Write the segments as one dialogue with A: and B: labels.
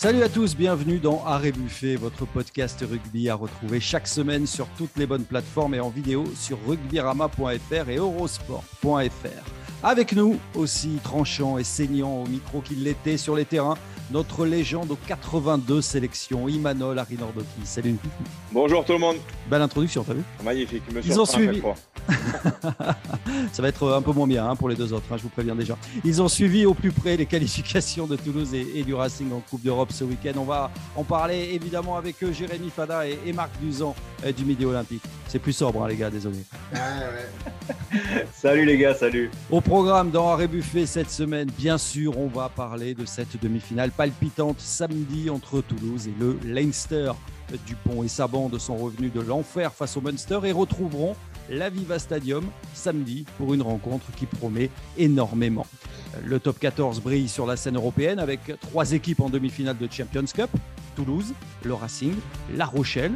A: Salut à tous, bienvenue dans Arrêt Buffet, votre podcast rugby à retrouver chaque semaine sur toutes les bonnes plateformes et en vidéo sur rugbyrama.fr et eurosport.fr. Avec nous, aussi tranchant et saignant au micro qu'il l'était sur les terrains, notre légende aux 82 sélections, Imanol Arinordoki. Salut.
B: Bonjour tout le monde.
A: Belle introduction, t'as vu
B: Magnifique. Me
A: Ils ont suivi. Ça va être un peu moins bien hein, pour les deux autres, hein, je vous préviens déjà. Ils ont suivi au plus près les qualifications de Toulouse et, du Racing en Coupe d'Europe ce week-end. On va en parler évidemment avec eux, Jérémy Fada et, Marc Duzan euh, du Midi Olympique. C'est plus sobre, hein, les gars, désolé.
C: salut les gars, salut.
A: Au programme dans Arrêt Buffet cette semaine, bien sûr, on va parler de cette demi-finale palpitante samedi entre Toulouse et le Leinster. Dupont et sa bande sont revenus de l'enfer face au Munster et retrouveront l'Aviva Stadium samedi pour une rencontre qui promet énormément. Le top 14 brille sur la scène européenne avec trois équipes en demi-finale de Champions Cup Toulouse, le Racing, La Rochelle.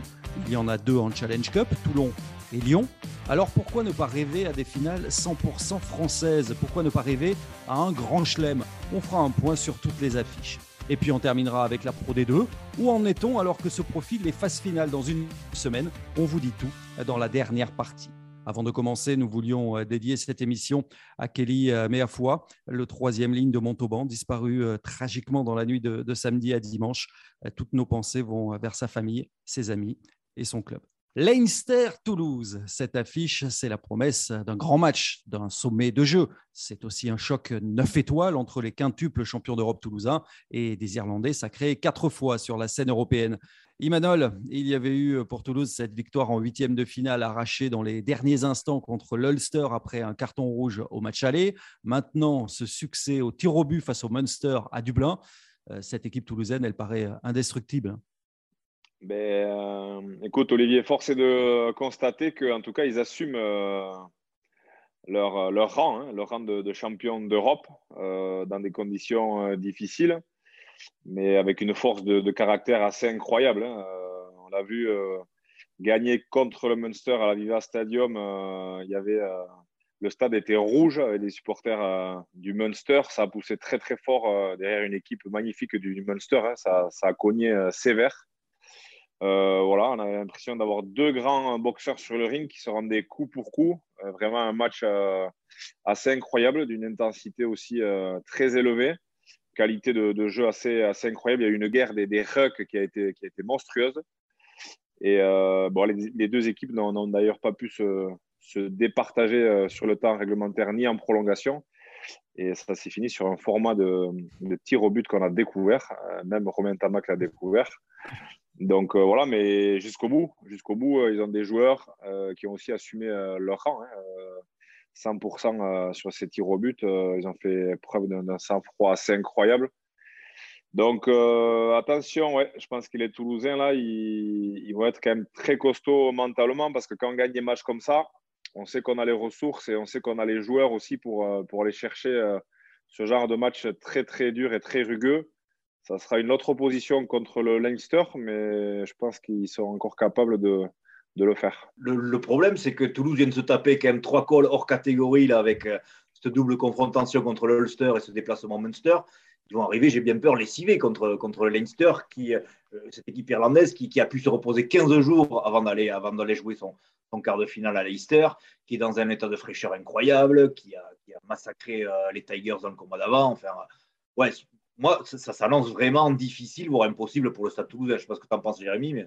A: Il y en a deux en Challenge Cup, Toulon et Lyon. Alors pourquoi ne pas rêver à des finales 100% françaises? Pourquoi ne pas rêver à un grand chelem? On fera un point sur toutes les affiches. Et puis on terminera avec la Pro D2. Où en est-on alors que se profilent les phases finales dans une semaine? On vous dit tout dans la dernière partie. Avant de commencer, nous voulions euh, dédier cette émission à Kelly euh, Meafou, le troisième ligne de Montauban, disparu euh, tragiquement dans la nuit de, samedi à dimanche. Toutes nos pensées vont vers sa famille, ses amis et son club. Leinster-Toulouse, cette affiche, c'est la promesse d'un grand match, d'un sommet de jeu. C'est aussi un choc neuf étoiles entre les quintuples champions d'Europe toulousains et des Irlandais sacrés quatre fois sur la scène européenne. Imanol, il y avait eu pour Toulouse cette victoire en huitième de finale arrachée dans les derniers instants contre l'Ulster après un carton rouge au match aller. Maintenant, ce succès au tir au but face au Munster à Dublin. Euh, cette équipe toulousaine, elle paraît indestructible.
B: Ben, euh, écoute, Olivier, force est de constater qu'en tout cas, ils assument euh, leur, leur, rang, hein, leur rang de, champion d'Europe euh, dans des conditions difficiles, mais avec une force de, caractère assez incroyable. Hein. on l'a vu gagner contre le Munster à la Viva Stadium. il y avait, le stade était rouge avec les supporters du Munster. Ça a poussé très très fort derrière une équipe magnifique du Munster. Hein. Ça, a cogné sévère. Euh, voilà, on a l'impression d'avoir deux grands boxeurs sur le ring qui se rendaient coup pour coup. Euh, vraiment un match euh, assez incroyable, d'une intensité aussi très élevée, qualité de, jeu assez, incroyable. Il y a eu une guerre des, des rucks qui a été, monstrueuse. Et bon, les, deux équipes n'ont d'ailleurs pas pu se, se départager sur le temps réglementaire ni en prolongation. Et ça s'est fini sur un format de, de tir au but qu'on a découvert. Même Romain Tamac l'a découvert. Donc euh, voilà, mais jusqu'au bout, jusqu'au bout, euh, ils ont des joueurs euh, qui ont aussi assumé leur rang. 100% hein, sur ces tirs au but, ils ont fait preuve d'un sang-froid assez incroyable. Donc attention, je pense que les Toulousains là, ils, vont être quand même très costauds mentalement parce que quand on gagne des matchs comme ça, on sait qu'on a les ressources et on sait qu'on a les joueurs aussi pour, pour aller chercher ce genre de match très très dur et très rugueux ça sera une autre opposition contre le Leinster, mais je pense qu'ils sont encore capables de, de le faire.
C: Le, problème, c'est que Toulouse vient de se taper quand même trois calls hors catégorie là, avec euh, cette double confrontation contre le Ulster et ce déplacement Munster. Ils vont arriver, j'ai bien peur, lessivés contre, contre le Leinster, qui, euh, cette équipe irlandaise qui, a pu se reposer 15 jours avant d'aller, jouer son, son, quart de finale à Leicester, qui est dans un état de fraîcheur incroyable, qui a, qui a massacré euh, les Tigers dans le combat d'avant. Enfin, ouais, moi, ça, s'annonce vraiment difficile, voire impossible pour le Stade Toulousain. Je ne sais pas ce que tu en penses, Jérémy. Mais...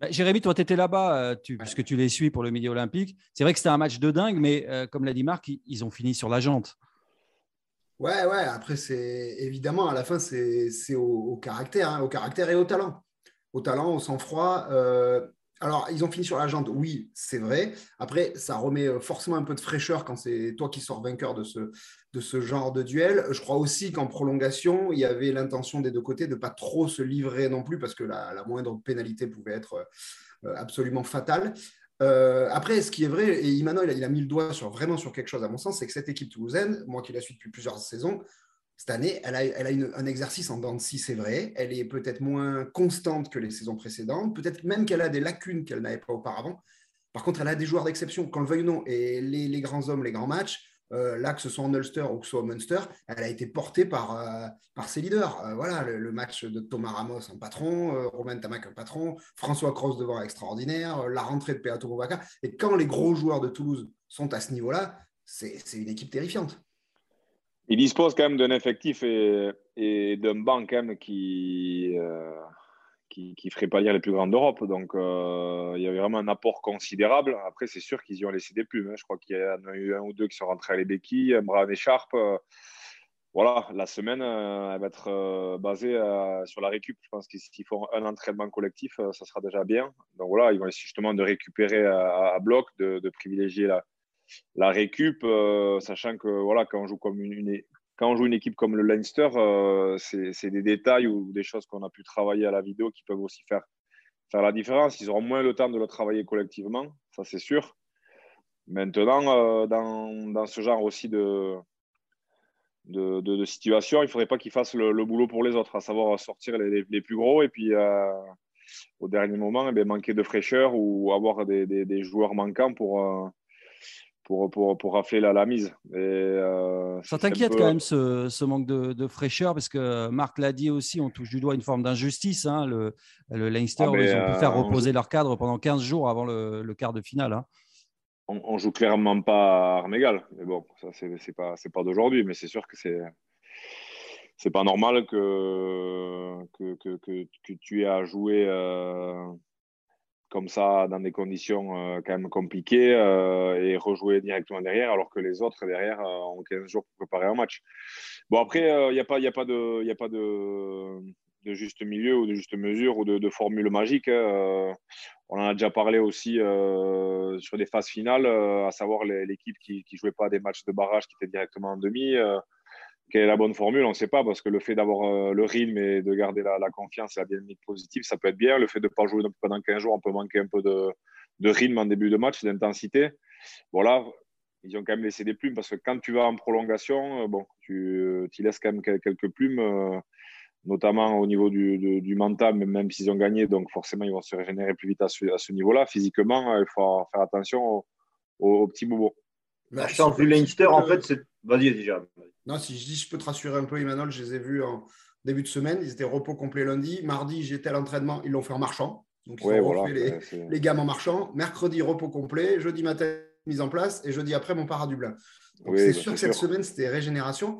A: Bah, Jérémy, toi, tu étais là-bas, euh, puisque tu les suis pour le Midi Olympique. C'est vrai que c'était un match de dingue, mais euh, comme l'a dit Marc, ils, ont fini sur la jante.
D: Ouais, ouais. Après, c'est évidemment, à la fin, c'est au, caractère, hein, au caractère et au talent. Au talent, au sang-froid. Euh, alors, ils ont fini sur la jante, oui, c'est vrai. Après, ça remet euh, forcément un peu de fraîcheur quand c'est toi qui sors vainqueur de ce, de ce genre de duel. Je crois aussi qu'en prolongation, il y avait l'intention des deux côtés de ne pas trop se livrer non plus, parce que la, moindre pénalité pouvait être euh, absolument fatale. Euh, après, ce qui est vrai, et Immanuel, il a mis le doigt sur, vraiment sur quelque chose à mon sens, c'est que cette équipe toulousaine, moi qui la suis depuis plusieurs saisons, cette année, elle a, elle a un exercice en dents de c'est vrai. Elle est peut-être moins constante que les saisons précédentes. Peut-être même qu'elle a des lacunes qu'elle n'avait pas auparavant. Par contre, elle a des joueurs d'exception, qu'on le veuille ou non. Et les, grands hommes, les grands matchs, euh, là, que ce soit en Ulster ou que ce soit au Munster, elle a été portée par, euh, par ses leaders. Euh, voilà, le, match de Thomas Ramos en patron, Romain Tamac en patron, François Cross devant extraordinaire, la rentrée de Peato Bovaka. Et quand les gros joueurs de Toulouse sont à ce niveau-là, c'est une équipe terrifiante.
B: Il dispose quand même d'un effectif et, et d'un banc quand même qui, qui, qui ferait pas lire les plus grandes d'Europe. Donc, euh, il y avait vraiment un apport considérable. Après, c'est sûr qu'ils y ont laissé des plumes. Hein. Je crois qu'il y en a eu un ou deux qui sont rentrés à les béquilles, Bran et Sharp. Euh, voilà, la semaine, euh, elle va être basée sur la récup. Je pense que s'ils font un entraînement collectif, ça sera déjà bien. Donc voilà, ils vont essayer justement de récupérer à, bloc, de, privilégier la, la récup, sachant que voilà, quand on joue comme une, une, quand on joue une équipe comme le Leinster, euh, c'est des détails ou des choses qu'on a pu travailler à la vidéo qui peuvent aussi faire, la différence. Ils auront moins le temps de le travailler collectivement, ça c'est sûr. Maintenant, euh, dans, ce genre aussi de, situation, il ne faudrait pas qu'ils fassent le, boulot pour les autres, à savoir sortir les, plus gros et puis euh, au dernier moment, eh manquer de fraîcheur ou avoir des joueurs manquants pour pour, pour, pour rafler la, la mise. Et,
A: euh, ça t'inquiète quand même ce, ce manque de, de, fraîcheur parce que Marc l'a dit aussi, on touche du doigt une forme d'injustice. Hein, le, le Leinster, ah, ils ont pu faire euh, reposer leur cadre pendant 15 jours avant le, le quart de finale. Hein.
B: On, ne joue clairement pas à armes égales. Mais bon, ça, c'est pas, pas d'aujourd'hui, mais c'est sûr que c'est. C'est pas normal que, que, que, que, tu aies à jouer euh, comme ça dans des conditions euh, quand même compliquées euh, et rejouer directement derrière alors que les autres derrière euh, ont 15 jours pour préparer un match. Bon après il n'y a pas, y a pas, de, y a pas de, juste milieu ou de juste mesure ou de, formule magique. Hein. on en a déjà parlé aussi sur des phases finales, à savoir l'équipe qui ne jouait pas des matchs de barrage qui étaient directement en demi quelle est la bonne formule On ne sait pas parce que le fait d'avoir euh, le rythme et de garder la, confiance et la dynamique positive, ça peut être bien. Le fait de ne pas jouer pendant 15 jours, on peut manquer un peu de, rythme en début de match, d'intensité. Voilà, ils ont quand même laissé des plumes parce que quand tu vas en prolongation, euh, bon, tu, tu laisses quand même quelques plumes, euh, notamment au niveau du, mental, même s'ils ont gagné. Donc forcément, ils vont se régénérer plus vite à ce, niveau-là. Physiquement, il faut faire attention aux, petits boubons.
C: Bah, vu Leinster, en fait, c'est. Vas-y, déjà.
D: Non, si je dis, je peux te rassurer un peu, Emmanuel, je les ai vus en début de semaine. Ils étaient repos complet lundi. Mardi, j'étais à l'entraînement, ils l'ont fait en marchant. Donc, ils ont refait les, gammes en marchant. Mercredi, repos complet. Jeudi matin, mise en place. Et jeudi après, mon part à Dublin. c'est sûr que cette semaine, c'était régénération.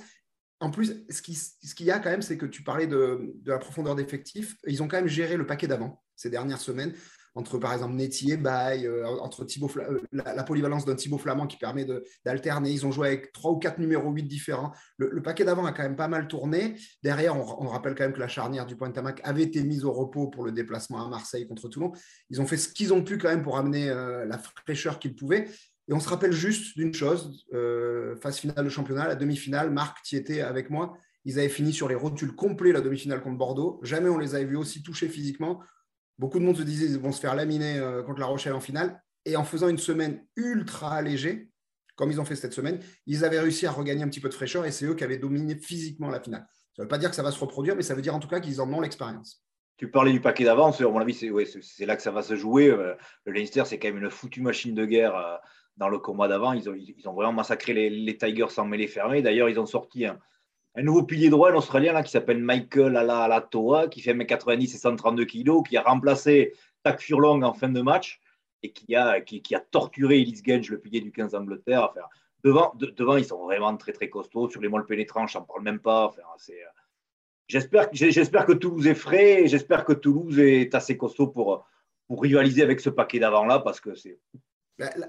D: En plus, ce qu'il ce y a quand même, c'est que tu parlais de, de la profondeur d'effectifs. Ils ont quand même géré le paquet d'avant ces dernières semaines entre par exemple Netty et euh, entre Thibaut euh, la, polyvalence d'un Thibaut Flamand qui permet d'alterner. Ils ont joué avec trois ou quatre numéros 8 différents. Le, paquet d'avant a quand même pas mal tourné. Derrière, on, rappelle quand même que la charnière du point Tamac avait été mise au repos pour le déplacement à Marseille contre Toulon. Ils ont fait ce qu'ils ont pu quand même pour amener euh, la fraîcheur qu'ils pouvaient. Et on se rappelle juste d'une chose, phase finale de championnat, la demi-finale, Marc, tu étais avec moi, ils avaient fini sur les rotules complets la demi-finale contre Bordeaux. Jamais on les avait vus aussi touchés physiquement. Beaucoup de monde se disait qu'ils vont se faire laminer euh, contre La Rochelle en finale. Et en faisant une semaine ultra allégée, comme ils ont fait cette semaine, ils avaient réussi à regagner un petit peu de fraîcheur et c'est eux qui avaient dominé physiquement la finale. Ça ne veut pas dire que ça va se reproduire, mais ça veut dire en tout cas qu'ils en ont l'expérience.
C: Tu parlais du paquet d'avance, à mon avis, c'est là que ça va se jouer. Euh, le Leinster, c'est quand même une foutue machine de guerre euh, dans le combat d'avant. Ils ont, vraiment massacré les, Tigers sans mêler fermé. D'ailleurs, ils ont sorti un nouveau pilier droit, un Australien là, qui s'appelle Michael Alatoa, qui fait 1m90 et 132 kg, qui a remplacé Tak Furlong en fin de match et qui a, qui, a torturé Ellis Genge, le pilier du 15 d'Angleterre. Enfin, devant, devant, ils sont vraiment très très costauds. Sur les molles pénétrants, je n'en parle même pas. Euh, j'espère, que Toulouse est frais et j'espère que Toulouse est assez costaud pour, pour rivaliser avec ce paquet d'avant-là parce que c'est.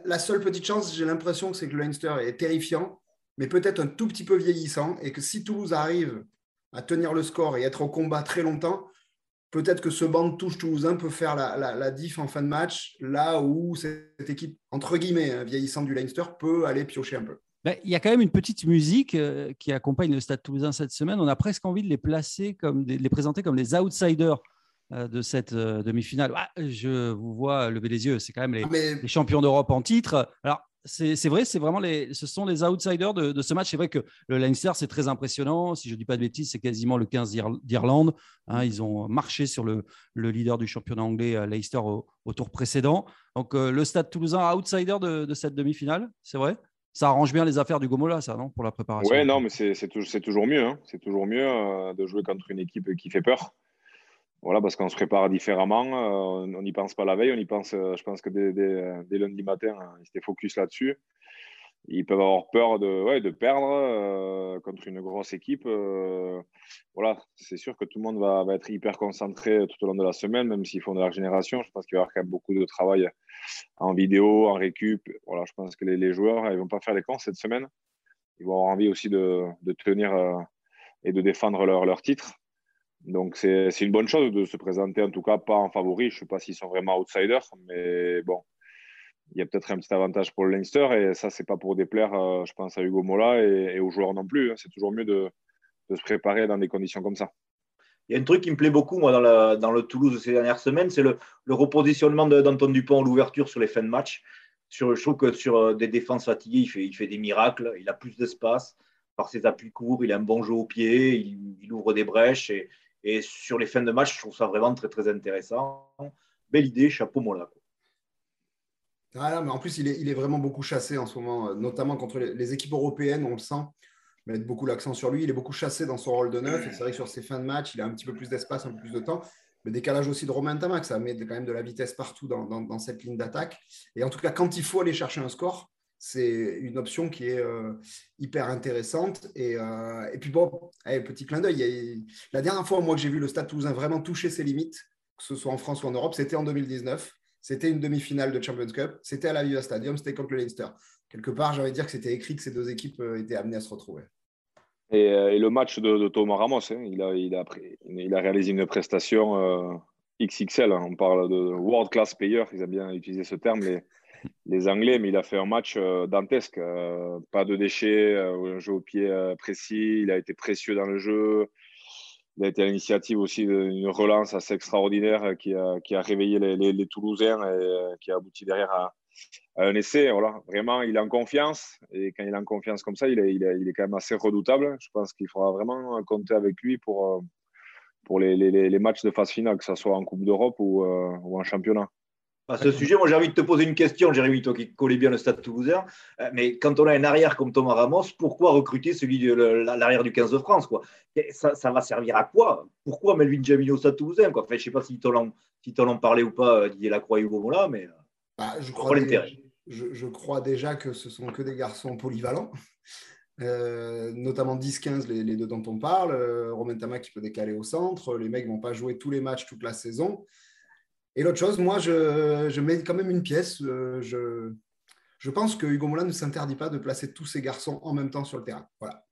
D: La, seule petite chance, j'ai l'impression, c'est que le Leinster est terrifiant mais peut-être un tout petit peu vieillissant, et que si Toulouse arrive à tenir le score et être au combat très longtemps, peut-être que ce banc de touche toulousain peut faire la, diff en fin de match, là où cette équipe, entre guillemets, hein, vieillissante du Leinster, peut aller piocher un peu.
A: Ben, il y a quand même une petite musique euh, qui accompagne le Stade toulousain cette semaine. On a presque envie de les placer comme les présenter comme les outsiders euh, de cette euh, demi-finale. Ah, je vous vois lever les yeux, c'est quand même les, ah, les champions d'Europe en titre. Alors, c'est vrai, c'est vraiment les, ce sont les outsiders de, ce match. C'est vrai que le Leinster, c'est très impressionnant. Si je ne dis pas de bêtises, c'est quasiment le 15 d'Irlande. Hein. ils ont marché sur le, leader du championnat anglais, euh, Leicester, au, tour précédent. Donc, euh, le Stade toulousain, outsider de, cette demi-finale, c'est vrai? Ça arrange bien les affaires du Gomola, ça, non Pour la préparation?
B: Ouais, non, mais c'est toujours mieux. Hein. C'est toujours mieux euh, de jouer contre une équipe qui fait peur. Voilà, parce qu'on se prépare différemment. Euh, on n'y pense pas la veille. On y pense, euh, je pense que dès, dès, lundi matin, ils étaient focus là-dessus. Ils peuvent avoir peur de, perdre contre une grosse équipe. voilà, c'est sûr que tout le monde va, être hyper concentré tout au long de la semaine, même s'ils font de la régénération. Je pense qu'il va y avoir quand même beaucoup de travail en vidéo, en récup. Voilà, je pense que les, joueurs, ils vont pas faire les cons cette semaine. Ils vont avoir envie aussi de, tenir euh, et de défendre leur titre. Donc, c'est une bonne chose de se présenter, en tout cas, pas en favori. Je ne sais pas s'ils sont vraiment outsiders, mais bon, il y a peut-être un petit avantage pour le Leinster. Et ça, c'est pas pour déplaire, euh, je pense, à Hugo Mola et, aux joueurs non plus. Hein. C'est toujours mieux de, de se préparer dans des conditions comme ça.
C: Il y a un truc qui me plaît beaucoup, moi, dans, dans le Toulouse ces dernières semaines, c'est le, repositionnement d'Anton Dupont l'ouverture sur les fins de match. Sur, je trouve que sur euh, des défenses fatiguées, il fait, il fait des miracles. Il a plus d'espace. Par ses appuis courts, il a un bon jeu au pied. Il, ouvre des brèches. Et, et, sur les fins de match, je trouve ça vraiment très, très intéressant. Belle idée, chapeau moi
D: Ah mais en plus, il est, il est, vraiment beaucoup chassé en ce moment, euh, notamment contre les, équipes européennes, on le sent mettre beaucoup l'accent sur lui. Il est beaucoup chassé dans son rôle de neuf. C'est vrai que sur ses fins de match, il a un petit peu plus d'espace, un peu plus de temps. Le décalage aussi de Romain Tamac, ça met quand même de la vitesse partout dans, cette ligne d'attaque. Et en tout cas, quand il faut aller chercher un score, c'est une option qui est euh, hyper intéressante. Et, euh, et puis bon, petit clin d'œil, la dernière fois moi que j'ai vu le Stade Toulousain vraiment toucher ses limites, que ce soit en France ou en Europe, c'était en 2019. C'était une demi-finale de Champions Cup. C'était à la Viva Stadium, c'était contre le Leinster quelque part, de dire que c'était écrit que ces deux équipes euh, étaient amenées à se retrouver.
B: Et, le match de, Thomas Ramos, hein, il, a, il, a, réalisé une prestation XXL. Hein. on parle de world class player, ils ont bien utilisé ce terme, les, les Anglais, mais il a fait un match dantesque. pas de déchets, un jeu au pied précis, il a été précieux dans le jeu. Il a été à l'initiative aussi d'une relance assez extraordinaire qui a, qui a réveillé les, Toulousains et qui a abouti derrière à, un essai. Voilà. Vraiment, il est en confiance. Et quand il est en confiance comme ça, il est, il est, quand même assez redoutable. Je pense qu'il faudra vraiment compter avec lui pour, euh, pour les, les, matchs de phase finale, que ce soit en Coupe d'Europe ou, euh, ou, en championnat.
C: À ce sujet, moi j'ai envie de te poser une question, Jérémy, toi qui connais bien le stade toulousain. Euh, mais quand on a un arrière comme Thomas Ramos, pourquoi recruter celui de l'arrière du 15 de France quoi? Ça, ça, va servir à quoi? Pourquoi Melvin Jamino au stade toulousain quoi? Enfin, Je ne sais pas si tu en, si en parlais ou pas, Didier Lacroix et Hugo Mola, mais.
D: Bah, je, crois déjà, je, crois déjà que ce sont que des garçons polyvalents, euh, notamment 10-15, les, deux dont on parle. Euh, Romain Tama qui peut décaler au centre. Les mecs ne vont pas jouer tous les matchs toute la saison. Et l'autre chose, moi, je, mets quand même une pièce. Euh, je, je pense que Hugo Moulin ne s'interdit pas de placer tous ces garçons en même temps sur le terrain. Voilà.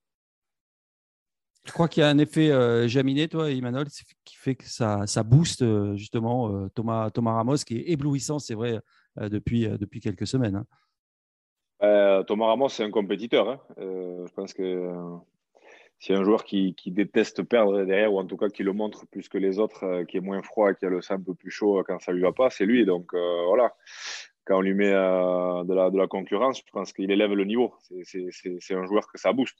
A: Je crois qu'il y a un effet euh, Jaminet, toi, Emmanuel, qui fait que ça, ça booste justement Thomas, Thomas Ramos, qui est éblouissant, c'est vrai, euh, depuis, euh, depuis quelques semaines. Hein.
B: Euh, Thomas Ramos, c'est un compétiteur. Hein. je pense que a un joueur qui, qui, déteste perdre derrière, ou en tout cas qui le montre plus que les autres, qui est moins froid, qui a le sang un peu plus chaud quand ça lui va pas, c'est lui. Donc voilà, quand on lui met de, la, de la concurrence, je pense qu'il élève le niveau. C'est un joueur que ça booste.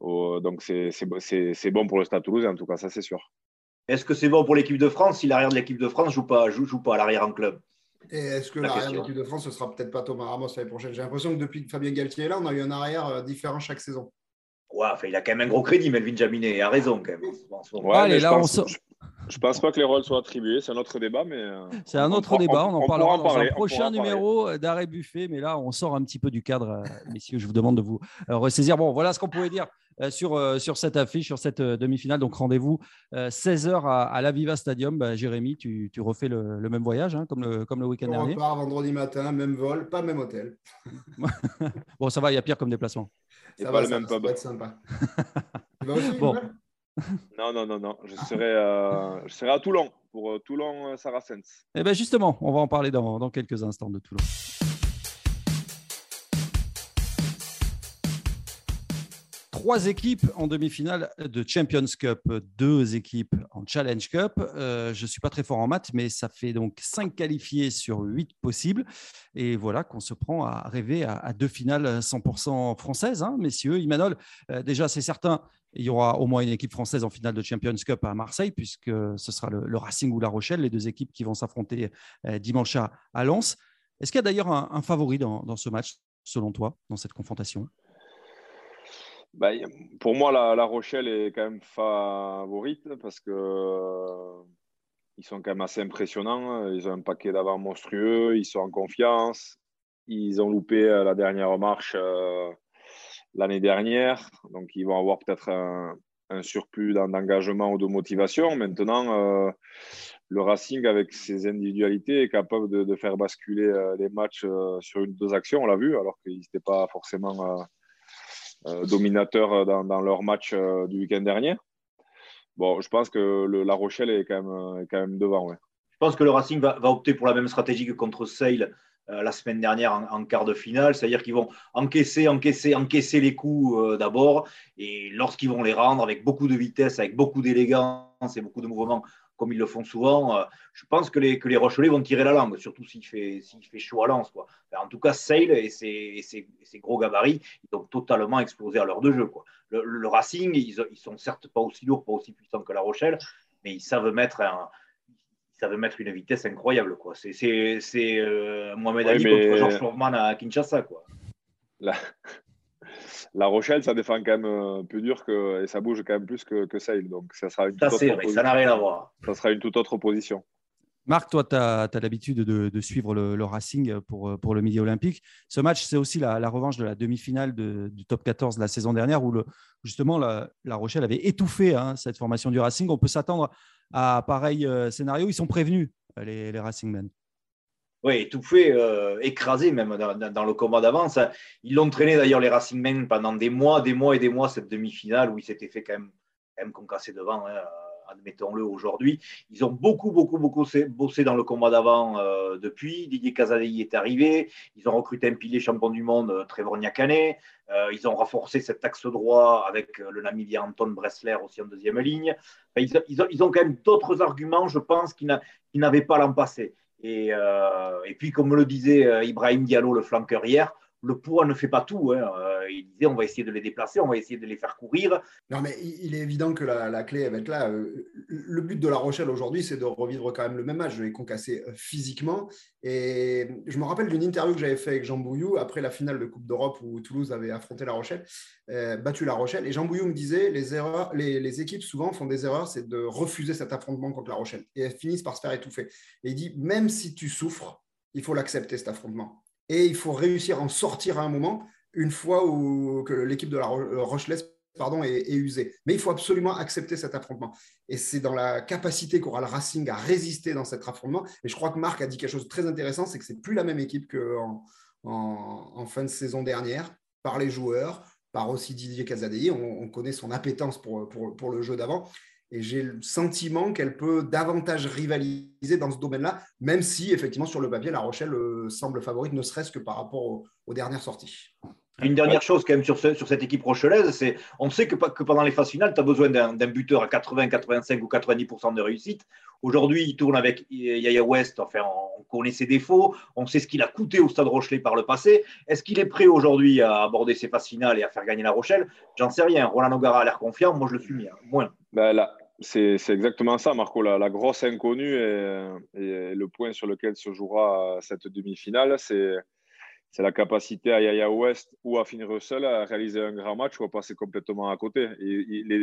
B: donc c'est bon pour le Stade Toulousain, en tout cas, ça c'est sûr.
C: Est-ce que c'est bon pour l'équipe de France si l'arrière de l'équipe de France ne joue pas, joue, joue pas à l'arrière en club?
D: Et est-ce que l'arrière de l'équipe de France, ce sera peut-être pas Thomas Ramos l'année prochaine? J'ai l'impression que depuis que Fabien Galtier est là, on a eu un arrière euh, différent chaque saison.
C: Ouais, enfin, il a quand même un gros crédit, Melvin Jaminet. Il a raison quand même.
B: Ouais, là, je, pense, je, pense pas que les rôles soient attribués. C'est un autre débat, mais. Euh,
A: c'est un autre débat. On, en parlera dans un prochain numéro d'arrêt buffet. Mais là, on sort un petit peu du cadre, euh, messieurs. Je vous demande de vous ressaisir. Bon, voilà ce qu'on pouvait dire euh, sur, euh, sur cette affiche, sur cette euh, demi-finale. Donc rendez-vous 16h à, à l'Aviva Stadium. Bah, Jérémy, tu, tu refais le, le, même voyage hein, comme le, comme le week-end dernier.
D: On repart vendredi matin, même vol, pas même hôtel.
A: bon, ça va, il y a pire comme déplacement.
B: Ça va, le même
D: ça va être sympa.
B: tu vas aussi, bon. Non, non, non, non. Je serai, je serai à Toulon pour Toulon-Saracens.
A: Eh bien, justement, on va en parler dans, dans quelques instants de Toulon. Trois équipes en demi-finale de Champions Cup, deux équipes en Challenge Cup. Euh, je ne suis pas très fort en maths, mais ça fait donc cinq qualifiés sur huit possibles. Et voilà qu'on se prend à rêver à, deux finales 100% françaises, hein, messieurs. Imanol, euh, déjà, c'est certain, il y aura au moins une équipe française en finale de Champions Cup à Marseille, puisque ce sera le, Racing ou La Rochelle, les deux équipes qui vont s'affronter euh, dimanche à, Lens. Est-ce qu'il y a d'ailleurs un, favori dans, ce match selon toi, dans cette confrontation?
B: Bah, Pour moi, la, Rochelle est quand même favorite parce que ils sont quand même assez impressionnants. Ils ont un paquet d'avant monstrueux, ils sont en confiance. Ils ont loupé la dernière marche l'année dernière, donc ils vont avoir peut-être un, surplus d'engagement ou de motivation. Maintenant, euh, le Racing, avec ses individualités, est capable de, faire basculer euh, les matchs euh, sur une deux actions, on l'a vu, alors qu'ils n'étaient pas forcément dominateurs dans, leur match du week-end dernier. Bon, je pense que La Rochelle est quand même, devant.
C: Je pense que le Racing va, opter pour la même stratégie que contre Sale euh, la semaine dernière en, quart de finale, c'est-à-dire qu'ils vont encaisser, encaisser, encaisser les coups euh, d'abord, et lorsqu'ils vont les rendre avec beaucoup de vitesse, avec beaucoup d'élégance et beaucoup de mouvements, comme ils le font souvent, euh, je pense que les, que les Rochelais vont tirer la langue, surtout s'il fait, s'il fait chaud à Lens. Quoi. en tout cas, Sale et ses, gros gabarits, ils ont totalement explosé à l'heure de jeu. Quoi. Le, Racing, ils, ils sont certes pas aussi lourds, pas aussi puissants que la Rochelle, mais ils savent mettre un, ça veut mettre une vitesse incroyable. Quoi. C'est, c'est, c'est euh, Mohamed Ali contre Georges Foreman à Kinshasa. Quoi.
B: La... La Rochelle, ça défend quand même un peu dur que, et ça bouge quand même plus que, que Sale. Donc ça sera une
C: ça, c'est vrai, ça n'a rien à voir.
B: Ça sera une toute autre position.
A: Marc, toi, tu as, l'habitude de, de, suivre le, Racing pour, pour le Midi Olympique. Ce match, c'est aussi la, la, revanche de la demi-finale du top 14 de la saison dernière où le, justement la, la, Rochelle avait étouffé hein, cette formation du Racing. On peut s'attendre à pareil euh, scénario. Ils sont prévenus, les, les Racingmen.
C: Oui, étouffé, euh, écrasé même dans, le combat d'avance. Ils l'ont traîné d'ailleurs les Racingmen pendant des mois, des mois et des mois cette demi-finale où ils s'étaient fait quand même, quand concasser devant. Hein admettons-le aujourd'hui. Ils ont beaucoup, beaucoup, beaucoup bossé dans le combat d'avant euh, depuis. Didier Casadei est arrivé. Ils ont recruté un pilier champion du monde, euh, Trevor Nyakane. Euh, ils ont renforcé cet axe droit avec le Namibien Anton Bressler aussi en deuxième ligne. ils, ont, quand même d'autres arguments, je pense, qu'ils n'avaient pas l'an passé. Et, et, puis, comme le disait Ibrahim Diallo, le flanqueur hier, le poids ne fait pas tout. Hein. Euh, il disait on va essayer de les déplacer, on va essayer de les faire courir.
D: Non, mais il est évident que la, clé va être là. Euh, le but de La Rochelle aujourd'hui, c'est de revivre quand même le même match, de les concasser euh, physiquement. Et je me rappelle d'une interview que j'avais fait avec Jean Bouillou après la finale de Coupe d'Europe où Toulouse avait affronté La Rochelle, battu La Rochelle. Et Jean Bouillou me disait les, erreurs, les, équipes souvent font des erreurs, c'est de refuser cet affrontement contre La Rochelle. Et elles finissent par se faire étouffer. Et il dit même si tu souffres, il faut l'accepter cet affrontement et il faut réussir à en sortir à un moment, une fois où, que l'équipe de la euh, Rochelaise pardon, est, usée. Mais il faut absolument accepter cet affrontement. Et c'est dans la capacité qu'aura le Racing à résister dans cet affrontement. Et je crois que Marc a dit quelque chose de très intéressant, c'est que c'est plus la même équipe qu'en en, fin de saison dernière, par les joueurs, par aussi Didier Casadei. On, connaît son appétence pour le jeu d'avant. Et j'ai le sentiment qu'elle peut davantage rivaliser dans ce domaine-là, même si effectivement sur le papier, La Rochelle euh, semble favorite, ne serait-ce que par rapport aux, dernières sorties.
C: Une dernière chose quand même sur, sur cette équipe rochelaise, c'est on sait que, que, pendant les phases finales, tu as besoin d'un buteur à 80, 85 ou 90% de réussite. Aujourd'hui, il tourne avec Yaya West, enfin on connaît ses défauts, on sait ce qu'il a coûté au Stade Rochelet par le passé. Est-ce qu'il est prêt aujourd'hui à aborder ces phases finales et à faire gagner La Rochelle? J'en sais rien. Roland Nogara a l'air confiant, moi je le suis mis, hein. moins.
B: Ben là, c'est exactement ça, Marco. La, grosse inconnue et, le point sur lequel se jouera cette demi-finale, c'est la capacité à Yaya West ou à Finn Russell à réaliser un grand match ou à passer complètement à côté.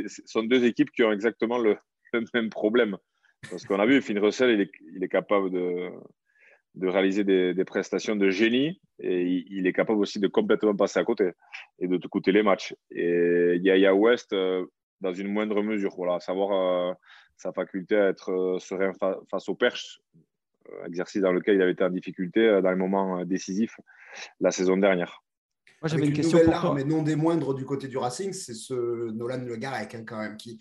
B: Ce sont deux équipes qui ont exactement le, même problème. Parce qu'on a vu, Finn Russell, il est, capable de, réaliser des, prestations de génie et il, est capable aussi de complètement passer à côté et de te coûter les matchs. Et Yaya West, euh, dans une moindre mesure. Voilà, savoir euh, sa faculté à être euh, serein face aux perches, exercice dans lequel il avait été en difficulté dans les moments décisifs la saison dernière.
D: Moi, j'avais une, question pour toi. mais non des moindres du côté du Racing, c'est ce Nolan Le Garec, hein, quand même, qui,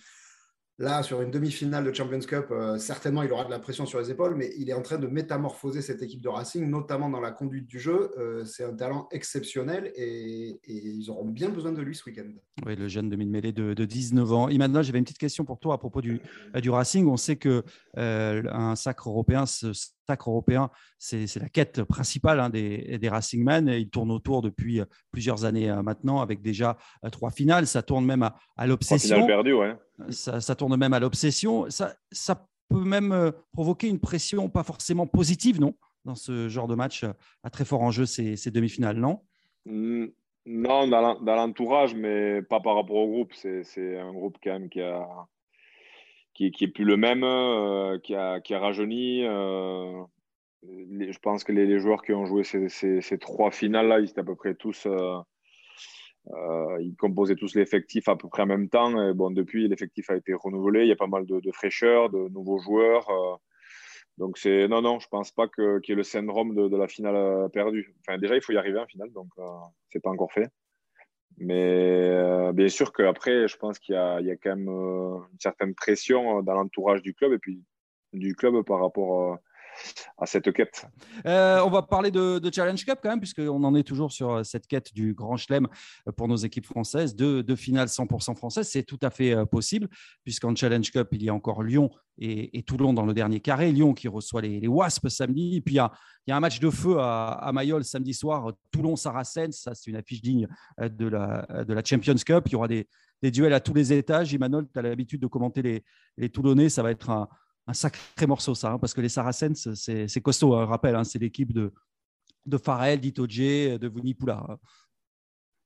D: Là, sur une demi-finale de Champions Cup, euh, certainement, il aura de la pression sur les épaules, mais il est en train de métamorphoser cette équipe de Racing, notamment dans la conduite du jeu. Euh, c'est un talent exceptionnel et, ils auront bien besoin de lui ce week-end.
A: Oui, le jeune demi-mêlée de, de 19 ans. Imagine, j'avais une petite question pour toi à propos du, du Racing. On sait que euh, un sacre européen, ce sacre européen, c'est la quête principale hein, des, des Racingmen. Il tourne autour depuis plusieurs années maintenant, avec déjà trois finales. Ça tourne même à, à l'obsession.
B: Ouais
A: ça, tourne même à l'obsession. Ça, ça, peut même euh, provoquer une pression pas forcément positive, non Dans ce genre de match à très fort enjeu, ces, ces demi-finales, non?
B: Non, dans l'entourage, mais pas par rapport au groupe. C'est un groupe quand même qui a qui, qui est plus le même, euh, qui, a, rajeuni. Euh, je pense que les, joueurs qui ont joué ces, trois finales-là, ils étaient à peu près tous. Euh, ils composaient tous l'effectif à peu près en même temps. Bon, depuis, l'effectif a été renouvelé. Il y a pas mal de, de fraîcheur, de nouveaux joueurs. Donc c'est non non, je pense pas qu'il y ait le syndrome de, la finale perdue. Enfin déjà il faut y arriver en finale, donc c'est pas encore fait. Mais euh, bien sûr qu'après, je pense qu'il y, y a, quand même euh, une certaine pression dans l'entourage du club et puis du club par rapport à cette quête.
A: Euh, on va parler de, Challenge Cup quand même, puisqu'on en est toujours sur euh, cette quête du Grand Chelem euh, pour nos équipes françaises. Deux, finales 100% françaises, c'est tout à fait possible, puisqu'en Challenge Cup, il y a encore Lyon et, Toulon dans le dernier carré. Lyon qui reçoit les, Wasps samedi. Et puis, il y, a, un match de feu à, Mayol samedi soir, Toulon-Saracens. Ça, c'est une affiche digne de la, de Champions Cup. Il y aura des, duels à tous les étages. Imanol, tu as l'habitude de commenter les Toulonnais. Ça va être un, un sacré morceau, ça, hein, parce que les Saracens, c'est costaud. Hein, rappel, hein, c'est l'équipe de, de Farrell, d'Itoje, de Vunipula.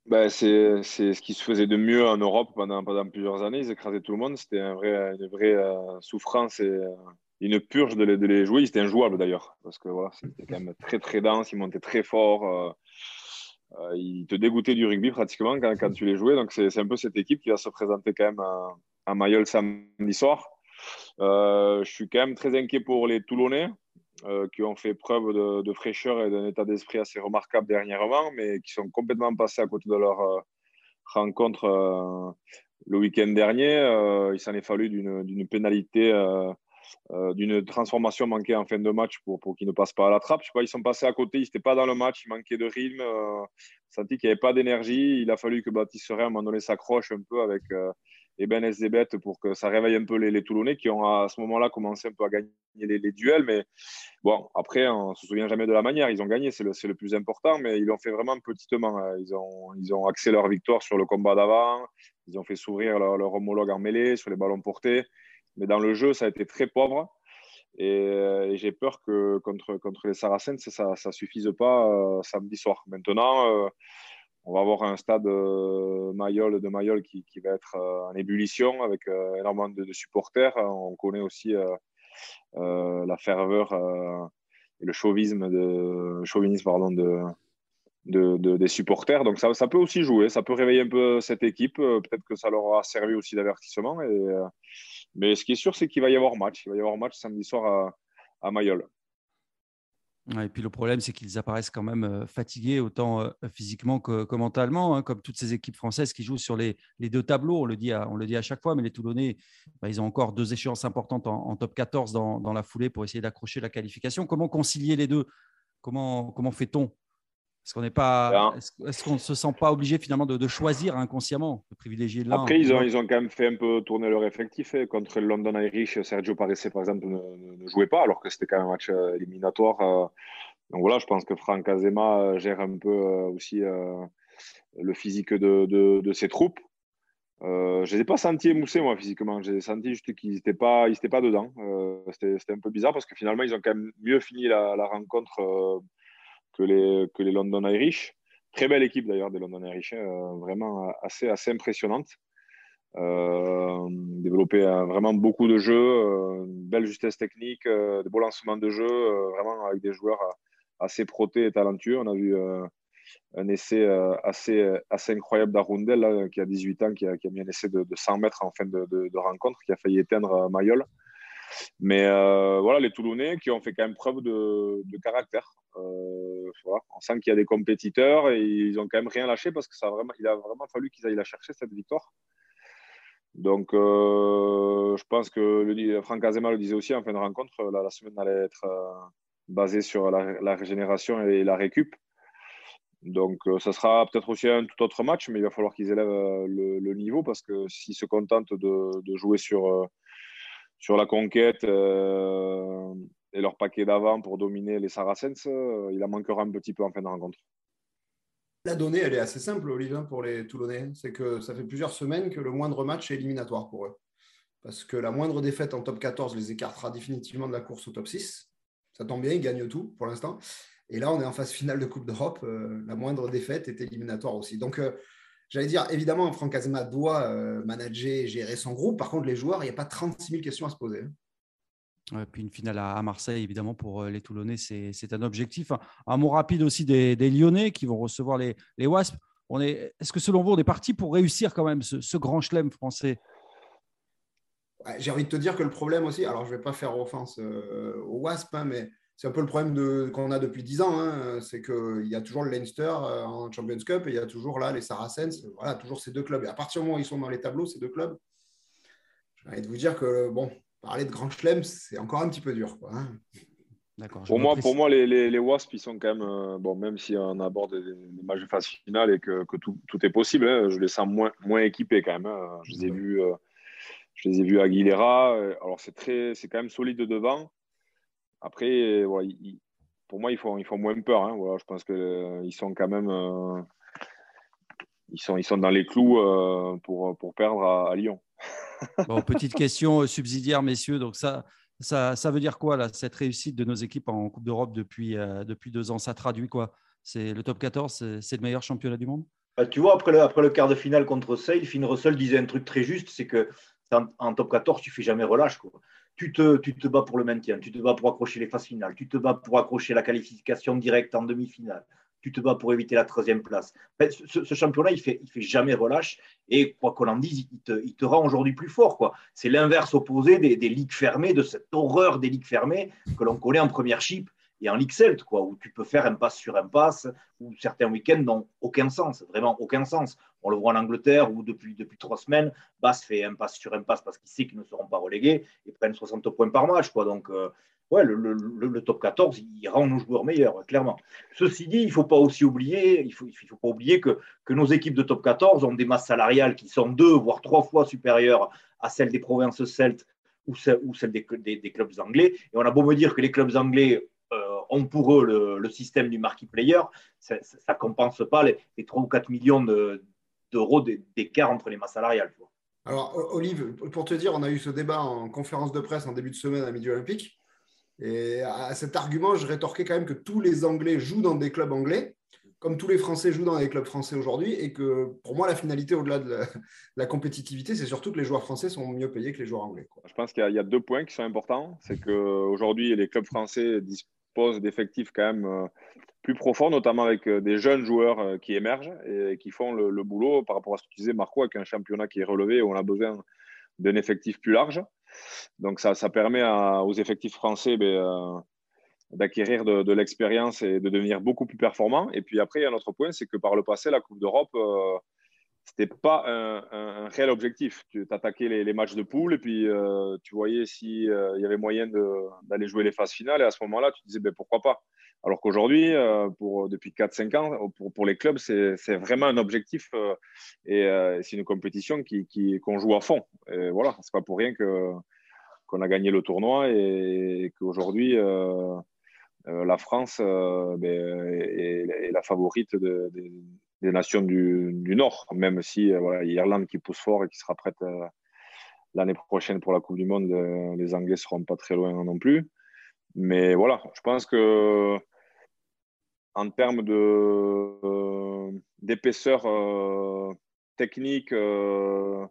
B: Ben, c'est ce qui se faisait de mieux en Europe pendant, pendant plusieurs années. Ils écrasaient tout le monde. C'était un vrai, une vraie euh, souffrance et euh, une purge de les, de les jouer. C'était injouable d'ailleurs, parce que voilà, c'était quand même très très dense. Ils montaient très fort. Euh, ils te dégoûtaient du rugby pratiquement quand, quand tu les jouais. Donc c'est un peu cette équipe qui va se présenter quand même à, à Mayol samedi soir. Euh, je suis quand même très inquiet pour les Toulonnais. Euh, qui ont fait preuve de, fraîcheur et d'un état d'esprit assez remarquable dernièrement, mais qui sont complètement passés à côté de leur euh, rencontre le week-end dernier. il s'en est fallu d'une pénalité, d'une transformation manquée en fin de match pour, qu'ils ne passent pas à la trappe. Ils sont passés à côté, ils n'étaient pas dans le match, il manquait de rythme, senti qu'il n'y avait pas d'énergie. Il a fallu que Baptiste Serin, à un moment donné, s'accroche un peu avec et Ben Zebet pour que ça réveille un peu les, Toulonnais qui ont à ce moment-là commencé un peu à gagner les, duels. Mais bon, après, on ne se souvient jamais de la manière. Ils ont gagné, c'est le, plus important, mais ils l'ont fait vraiment petitement. Hein. Ils ont, ils ont axé leur victoire sur le combat d'avant. Ils ont fait s'ouvrir leur, homologue en mêlée, sur les ballons portés. Mais dans le jeu, ça a été très pauvre. Et, j'ai peur que contre, contre les Saracens, ça ne suffise pas euh, samedi soir. Maintenant, euh, on va avoir un stade euh, Mayol, de Mayol qui, va être euh, en ébullition avec euh, énormément de, supporters. On connaît aussi la ferveur et le chauvinisme, de, chauvinisme pardon, de, des supporters. Donc ça, ça, peut aussi jouer, ça peut réveiller un peu cette équipe. Peut-être que ça leur aura servi aussi d'avertissement. mais ce qui est sûr, c'est qu'il va y avoir match. Il va y avoir match samedi soir à Mayol.
A: Et puis le problème, c'est qu'ils apparaissent quand même euh, fatigués, autant euh, physiquement que, mentalement, hein, comme toutes ces équipes françaises qui jouent sur les, deux tableaux. On le, dit à, chaque fois, mais les Toulonnais, bah, ils ont encore deux échéances importantes en, top 14 dans, la foulée pour essayer d'accrocher la qualification. Comment concilier les deux? Comment fait-on? Est-ce qu'on n'est pas, est-ce, qu'on ne se sent pas obligé finalement de, choisir inconsciemment, de privilégier l'un
B: Après, ils ont, ils ont quand même fait un peu tourner leur effectif. Hein. Contre le London Irish, Sergio Paresse, par exemple, ne, jouait pas, alors que c'était quand même un match euh, éliminatoire. Euh. Donc voilà, je pense que Franck Azema euh, gère un peu aussi le physique de, de, ses troupes. je ne les ai pas sentis émoussés, moi, physiquement. J'ai senti juste qu'ils n'étaient pas, ils pas dedans. c'était, un peu bizarre parce que finalement, ils ont quand même mieux fini la, la rencontre que les, London Irish. Très belle équipe d'ailleurs des London Irish, hein, vraiment assez, assez impressionnante. Euh, développé vraiment beaucoup de jeux, euh, belle justesse technique, euh, des beaux lancements de jeu, vraiment avec des joueurs assez protés et talentueux. On a vu un essai assez, incroyable d'Arundel, qui a 18 ans, qui a, qui a, mis un essai de, 100 mètres en fin de, de, rencontre, qui a failli éteindre Mayol. Mais voilà, les Toulonnais qui ont fait quand même preuve de, de caractère. Euh, on sent qu'il y a des compétiteurs et ils ont quand même rien lâché parce que ça a vraiment, il a vraiment fallu qu'ils aillent la chercher cette victoire. Donc, euh, je pense que Franck Azema le disait aussi en fin de rencontre, la, semaine allait être euh, basée sur la, régénération et la récup. Donc, ça sera peut-être aussi un tout autre match, mais il va falloir qu'ils élèvent le, niveau parce que s'ils se contentent de, jouer sur, sur la conquête et leur paquet d'avant pour dominer les Saracens, euh, il en manquera un petit peu en fin de rencontre.
D: La donnée, elle est assez simple, Olivier, pour les Toulonnais. C'est que ça fait plusieurs semaines que le moindre match est éliminatoire pour eux. Parce que la moindre défaite en top 14 les écartera définitivement de la course au top 6. Ça tombe bien, ils gagnent tout pour l'instant. Et là, on est en phase finale de Coupe d'Europe. la moindre défaite est éliminatoire aussi. Donc, j'allais dire, évidemment, Franck Azema doit manager et gérer son groupe. Par contre, les joueurs, il n'y a pas 36 000 questions à se poser.
A: Et puis une finale à Marseille, évidemment, pour les Toulonnais, c'est un objectif. Un mot rapide aussi des, Lyonnais qui vont recevoir les, les Wasps. Est-ce que selon vous, on est parti pour réussir quand même ce, grand chelem français?
D: J'ai envie de te dire que le problème aussi, alors je ne vais pas faire offense euh, aux Wasp, hein, mais c'est un peu le problème qu'on a depuis 10 ans. Hein, c'est qu'il y a toujours le Leinster euh, en Champions Cup et il y a toujours là les Saracens. Voilà, toujours ces deux clubs. Et à partir du moment où ils sont dans les tableaux, ces deux clubs, j'ai envie de vous dire que, bon, parler de grand chelem, c'est encore un petit peu dur. Quoi, hein.
B: Pour moi, pour moi, les, les, Wasps, ils sont quand même, euh, bon, même si on aborde les, matchs de phase finale et que, que tout, tout, est possible, hein, je les sens moins, moins équipés quand même. Hein. Je, les ai vus, euh, je les ai vus à Aguilera. Alors, c'est très, c'est quand même solide devant. Après, pour moi, ils font, ils font moins peur. Hein. Voilà, je pense qu'ils euh, sont quand même. ils, sont, ils sont dans les clous pour, pour perdre à, à Lyon.
A: Petite question subsidiaire, messieurs. Donc, ça veut dire quoi, cette réussite de nos équipes en Coupe d'Europe depuis, euh, deux ans? Ça traduit quoi? C'est le top 14, c'est le meilleur championnat du monde?
C: Bah, Tu vois, après le, quart de finale contre Sale, Finn Russell disait un truc très juste c'est que en, top 14, tu fais jamais relâche. Tu, te, tu te bats pour le maintien, tu te bats pour accrocher les phases finales, tu te bats pour accrocher la qualification directe en demi-finale tu te bats pour éviter la troisième place. ce, championnat, il fait, il fait jamais relâche. Et quoi qu'on en dise, il te, rend aujourd'hui plus fort. Quoi. C'est l'inverse opposé des, ligues fermées, de cette horreur des ligues fermées que l'on connaît en première chip et en Ligue Celt, où tu peux faire un passe sur un passe, où certains week-ends n'ont aucun sens, vraiment aucun sens. On le voit en Angleterre, où depuis, trois semaines, Bass fait un passe sur un passe parce qu'il sait qu'ils ne seront pas relégués et prennent 60 points par match. Donc, euh, ouais, le, top 14, il rend nos joueurs meilleurs, clairement. Ceci dit, il ne faut pas aussi oublier, il faut, pas oublier que, que nos équipes de top 14 ont des masses salariales qui sont deux, voire trois fois supérieures à celles des provinces celtes ou, celles des, clubs anglais. Et on a beau me dire que les clubs anglais euh, ont pour eux le, système du marquee player, ça ne compense pas les, 3 ou 4 millions d'euros d'écart entre les masses salariales.
D: Alors, Olive, pour te dire, on a eu ce débat en conférence de presse en début de semaine à Midi Olympique. Et à cet argument, je rétorquais quand même que tous les Anglais jouent dans des clubs anglais, comme tous les Français jouent dans des clubs français aujourd'hui, et que pour moi, la finalité au-delà de la, compétitivité, c'est surtout que les joueurs français sont mieux payés que les joueurs anglais.
B: Je pense qu'il y, a deux points qui sont importants. C'est qu'aujourd'hui, les clubs français disposent d'effectifs quand même euh, plus profonds, notamment avec euh, des jeunes joueurs euh, qui émergent et qui font le, boulot par rapport à ce que tu disais, Marco, avec un championnat qui est relevé, où on a besoin d'un effectif plus large. Donc ça, permet aux effectifs français ben, euh, d'acquérir de, l'expérience et de devenir beaucoup plus performants. Et puis après, il y a un autre point, c'est que par le passé, la Coupe d'Europe, euh, ce n'était pas un, réel objectif. Tu attaquais les, matchs de poule et puis euh, tu voyais s'il y avait moyen d'aller jouer les phases finales. Et à ce moment-là, tu disais ben, pourquoi pas? Alors qu'aujourd'hui, euh, depuis 4-5 ans, pour, pour, les clubs, c'est vraiment un objectif euh, et euh, c'est une compétition qu'on qui, qu'on joue à fond. Et voilà, c'est pas pour rien qu'on a gagné le tournoi et, qu'aujourd'hui, la France ben, est, la favorite des nations du, Nord, même si voilà, l'Irlande qui pousse fort et qui sera prête l'année prochaine pour la Coupe du Monde, les Anglais seront pas très loin non plus. Mais voilà, je pense que en termes euh, d'épaisseur euh, technique, euh,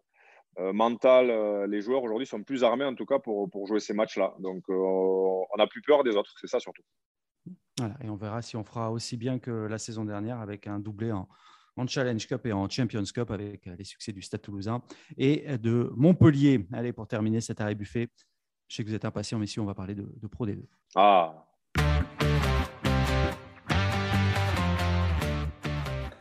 B: mentale, les joueurs aujourd'hui sont plus armés en tout cas pour, pour jouer ces matchs-là. Donc on n'a plus peur des autres, c'est ça surtout.
A: Et on verra si on fera aussi bien que la saison dernière avec un doublé en, en Challenge Cup et en Champions Cup avec les succès du Stade toulousain et de Montpellier. Allez, pour terminer cet arrêt buffet, je sais que vous êtes impatients, mais si on va parler de, de Pro D2.
B: Ah,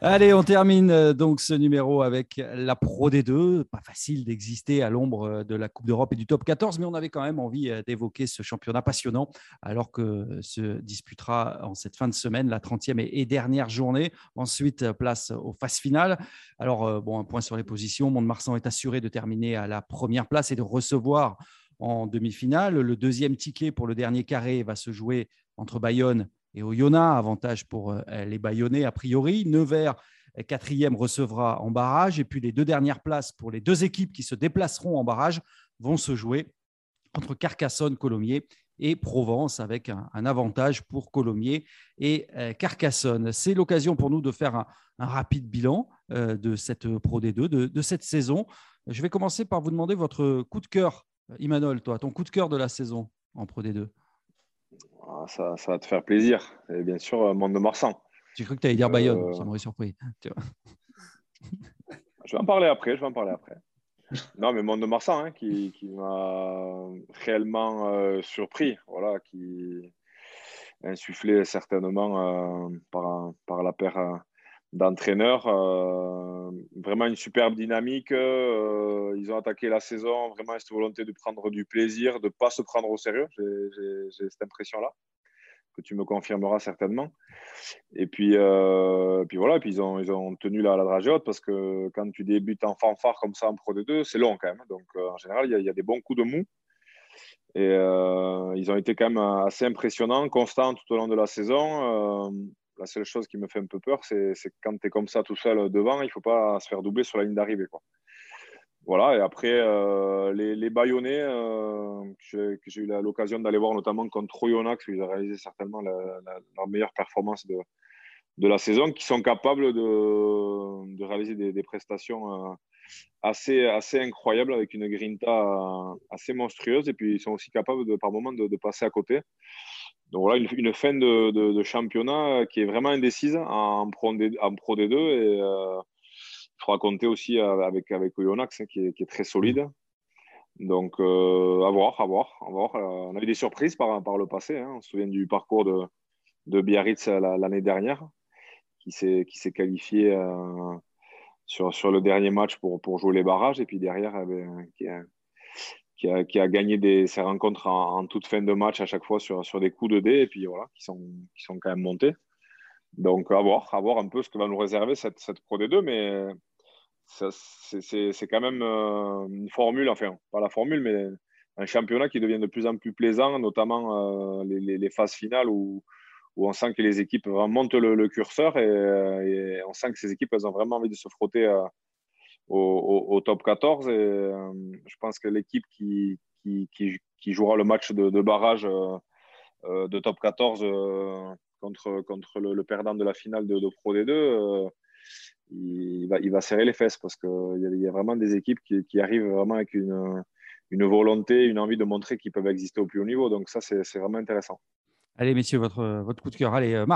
A: Allez, on termine euh, donc ce numéro avec la Pro D2. Pas facile d'exister à l'ombre euh, de la Coupe d'Europe et du top 14, mais on avait quand même envie euh, d'évoquer ce championnat passionnant alors que se disputera en cette fin de semaine la 30e et dernière journée. Ensuite, place aux phases finales. Alors, bon, un point sur les positions. Mont-de-Marsan est assuré de terminer à la première place et de recevoir en demi-finale. Le deuxième ticket pour le dernier carré va se jouer entre Bayonne et au avantage pour euh, les Bayonnais a priori. Nevers, quatrième, recevra en barrage. Et puis les deux dernières places pour les deux équipes qui se déplaceront en barrage vont se jouer entre Carcassonne, Colomiers et Provence avec un, avantage pour Colomiers et Carcassonne. C'est l'occasion pour nous de faire un, rapide bilan de cette Pro D2, de, cette saison. Je vais commencer par vous demander votre coup de cœur. Imanol, toi, ton coup de cœur de la saison en Pro D2
B: ah, ça, va te faire plaisir. Et bien sûr, Monde de Marsan.
A: J'ai cru que tu allais dire Bayonne, ça m'aurait surpris.
B: je vais en parler après, je vais en parler après. Non, mais Monde de Marsan, hein, qui, m'a réellement euh, surpris, voilà, qui insufflé certainement euh, par, par, la paire euh, d'entraîneurs. vraiment une superbe dynamique. ils ont attaqué la saison, vraiment cette volonté de prendre du plaisir, de ne pas se prendre au sérieux. J'ai cette impression-là que tu me confirmeras certainement. Et puis, euh, puis voilà, puis ils ont, ils ont tenu la, la dragée haute parce que quand tu débutes en fanfare comme ça en Pro D2, c'est long quand même. Donc euh, en général, il y, a, des bons coups de mou. Et euh, ils ont été quand même assez impressionnants, constants tout au long de la saison. La seule chose qui me fait un peu peur, c'est quand tu es comme ça tout seul devant, il ne faut pas se faire doubler sur la ligne d'arrivée. Voilà, et après, euh, les, les Bayonnais, euh, que j'ai eu l'occasion d'aller voir notamment contre Oyonnax, où ils ont réalisé certainement la, leur meilleure performance de, la saison, qui sont capables de, réaliser des, prestations euh, assez, incroyables avec une grinta assez monstrueuse, et puis ils sont aussi capables par moment de, de passer à côté. Donc voilà, une, fin de, championnat qui est vraiment indécise en Pro, en Pro D2, et il faudra compter aussi avec, avec Oyonnax, hein, qui, est, très solide. Donc, euh, à voir, à voir, à voir. Euh, on a eu des surprises par, le passé. Hein. On se souvient du parcours de, Biarritz l'année dernière, qui s'est qualifié euh, sur, sur le dernier match pour, jouer les barrages. Et puis derrière, eh ben, qui, qui, a, gagné des, ses rencontres en, toute fin de match à chaque fois sur, sur des coups de dés. Et puis voilà, qui sont, qui sont quand même montés. Donc, à voir, à voir un peu ce que va nous réserver cette, cette Pro D2. Mais c'est quand même euh, une formule, enfin, pas la formule, mais un championnat qui devient de plus en plus plaisant, notamment euh, les, les, phases finales où, où, on sent que les équipes montent le, curseur et, on sent que ces équipes elles ont vraiment envie de se frotter euh, au, top 14. Et je pense que l'équipe qui, qui, qui, jouera le match de, barrage de top 14 contre, contre le, perdant de la finale de, Pro D2 il va, il va serrer les fesses parce qu'il y, y, a vraiment des équipes qui, arrivent vraiment avec une, une volonté, une envie de montrer qu'ils peuvent exister au plus haut niveau. Donc ça, c'est vraiment intéressant.
A: Allez, messieurs, votre, votre coup de cœur. Allez, euh,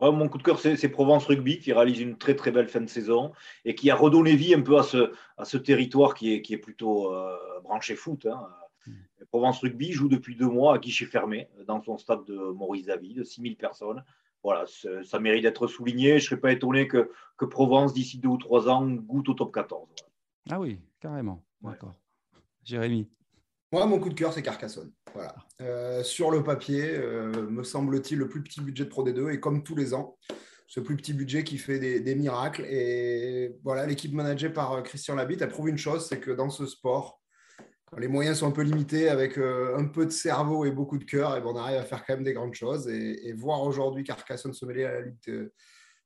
C: Mon coup de cœur, c'est Provence Rugby qui réalise une très très belle fin de saison et qui a redonné vie un peu à ce, à ce territoire qui est, qui est plutôt euh, branché foot. Hein. Hmm. Provence Rugby joue depuis deux mois à guichet fermé dans son stade de Maurice David, de 6000 personnes voilà, ça mérite d'être souligné. Je ne serais pas étonné que, que Provence, d'ici deux ou trois ans, goûte au top 14.
A: Ah oui, carrément. D'accord. Jérémy
D: Moi, mon coup de cœur, c'est Carcassonne. Voilà. Euh, sur le papier, euh, me semble-t-il, le plus petit budget de Pro D2. Et comme tous les ans, ce plus petit budget qui fait des, miracles. Et voilà, l'équipe managée par euh, Christian Labitte a prouvé une chose c'est que dans ce sport, les moyens sont un peu limités avec un peu de cerveau et beaucoup de cœur, et ben, on arrive à faire quand même des grandes choses. Et, voir aujourd'hui Carcassonne se mêler à la lutte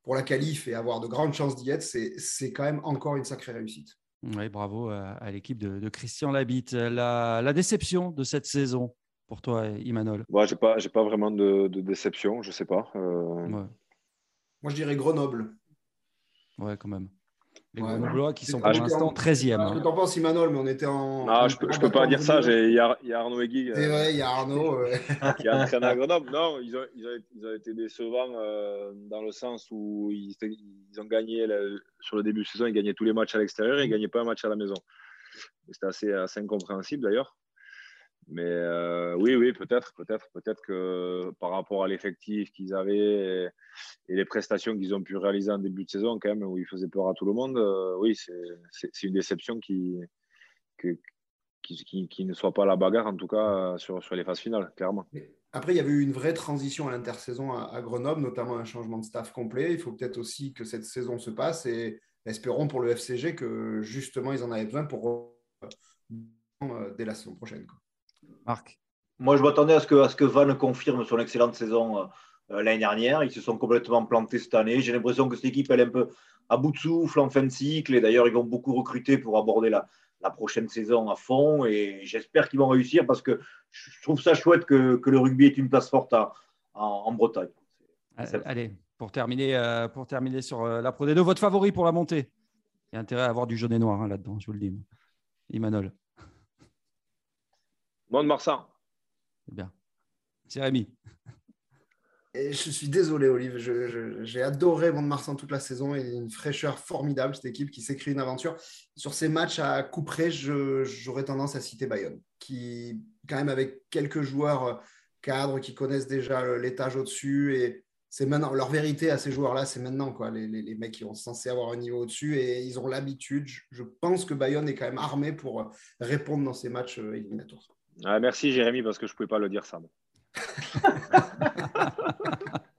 D: pour la qualif et avoir de grandes chances d'y être, c'est quand même encore une sacrée réussite.
A: Oui, bravo à, l'équipe de, Christian Labitte. La, déception de cette saison pour toi, Imanol?
B: Moi, je n'ai pas, pas vraiment de, déception, je ne sais pas.
D: Euh. Moi, je dirais Grenoble.
A: Ouais, quand même. Les ouais, qui sont pour l'instant 13e.
D: Hein. Je t'en penses, Imanol, mais on était en.
B: Non, je ne peux, pas dire ça. Il y, a, Arnaud Egui.
D: C'est vrai, il y a Arnaud.
B: qui a entraîné à Grenoble. Non, ils ont, ils ont, ils ont été décevants euh, dans le sens où ils, ils ont gagné sur le début de saison, ils gagnaient tous les matchs à l'extérieur et ils ne gagnaient pas un match à la maison. C'était assez, assez incompréhensible d'ailleurs. Mais euh, oui, oui, peut-être, peut-être, peut-être que par rapport à l'effectif qu'ils avaient et, les prestations qu'ils ont pu réaliser en début de saison, quand même, où ils faisaient peur à tout le monde, euh, oui, c'est une déception qui, qui, qui, ne soit pas la bagarre, en tout cas sur, sur les phases finales, clairement.
D: Après, il y avait eu une vraie transition à l'intersaison à, Grenoble, notamment un changement de staff complet. Il faut peut-être aussi que cette saison se passe et espérons pour le FCG que justement ils en avaient besoin pour euh, dès la saison prochaine.
A: Marc
C: Moi, je m'attendais à ce que, à ce que Van confirme son excellente saison euh, euh, l'année dernière. Ils se sont complètement plantés cette année. J'ai l'impression que cette équipe, elle est un peu à bout de souffle en fin de cycle. Et d'ailleurs, ils vont beaucoup recruter pour aborder la, la prochaine saison à fond et j'espère qu'ils vont réussir parce que je trouve ça chouette que, le rugby ait une place forte en, Bretagne.
A: Allez, pour terminer, euh, pour terminer sur euh, la Pro D2, votre favori pour la montée? Il y a intérêt à avoir du jaune et noir hein, là-dedans, je vous le dis. Imanol.
B: Bon de Marsan.
A: C'est bien. Jérémy.
D: Et je suis désolé, Olive. J'ai adoré Mont-de-Marsan toute la saison. Il y a une fraîcheur formidable, cette équipe qui s'écrit une aventure. Sur ces matchs à coup près, j'aurais tendance à citer Bayonne, qui, quand même, avec quelques joueurs euh, cadres qui connaissent déjà l'étage au-dessus. Et c'est maintenant, leur vérité à ces joueurs-là, c'est maintenant. Quoi. Les, les, mecs qui sont censés avoir un niveau au-dessus et ils ont l'habitude. Je pense que Bayonne est quand même armé pour répondre dans ces matchs euh, éliminatoires.
B: Ah, merci, Jérémy, parce que je ne pouvais pas le dire ça.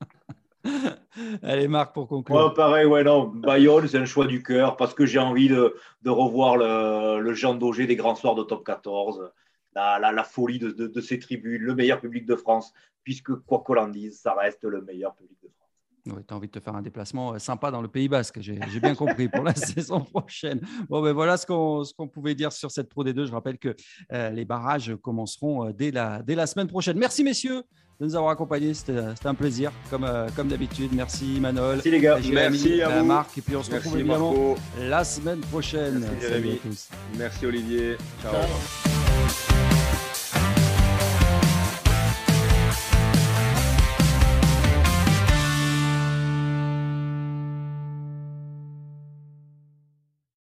A: Allez, Marc, pour conclure.
C: pareil, ouais, non. Bayonne, c'est un choix du cœur parce que j'ai envie de, revoir le, le Jean Daugé des grands soirs de top 14, la, la, folie de, de, ces tribunes, le meilleur public de France, puisque quoi qu'on en dise, ça reste le meilleur public de France.
A: Oui, tu as envie de te faire un déplacement euh, sympa dans le Pays Basque, j'ai bien compris, pour la saison prochaine. Bon, ben voilà ce qu'on pouvait dire sur cette Pro D2. Je rappelle que euh, les barrages commenceront euh, dès, la, dès la semaine prochaine. Merci, messieurs de nous avoir accompagnés. C'était un plaisir, comme, comme d'habitude. Merci Manol.
C: Merci les gars.
B: Merci à vous.
A: Marc. Et puis on se retrouve évidemment la semaine prochaine.
B: Merci, Merci Olivier. Ciao.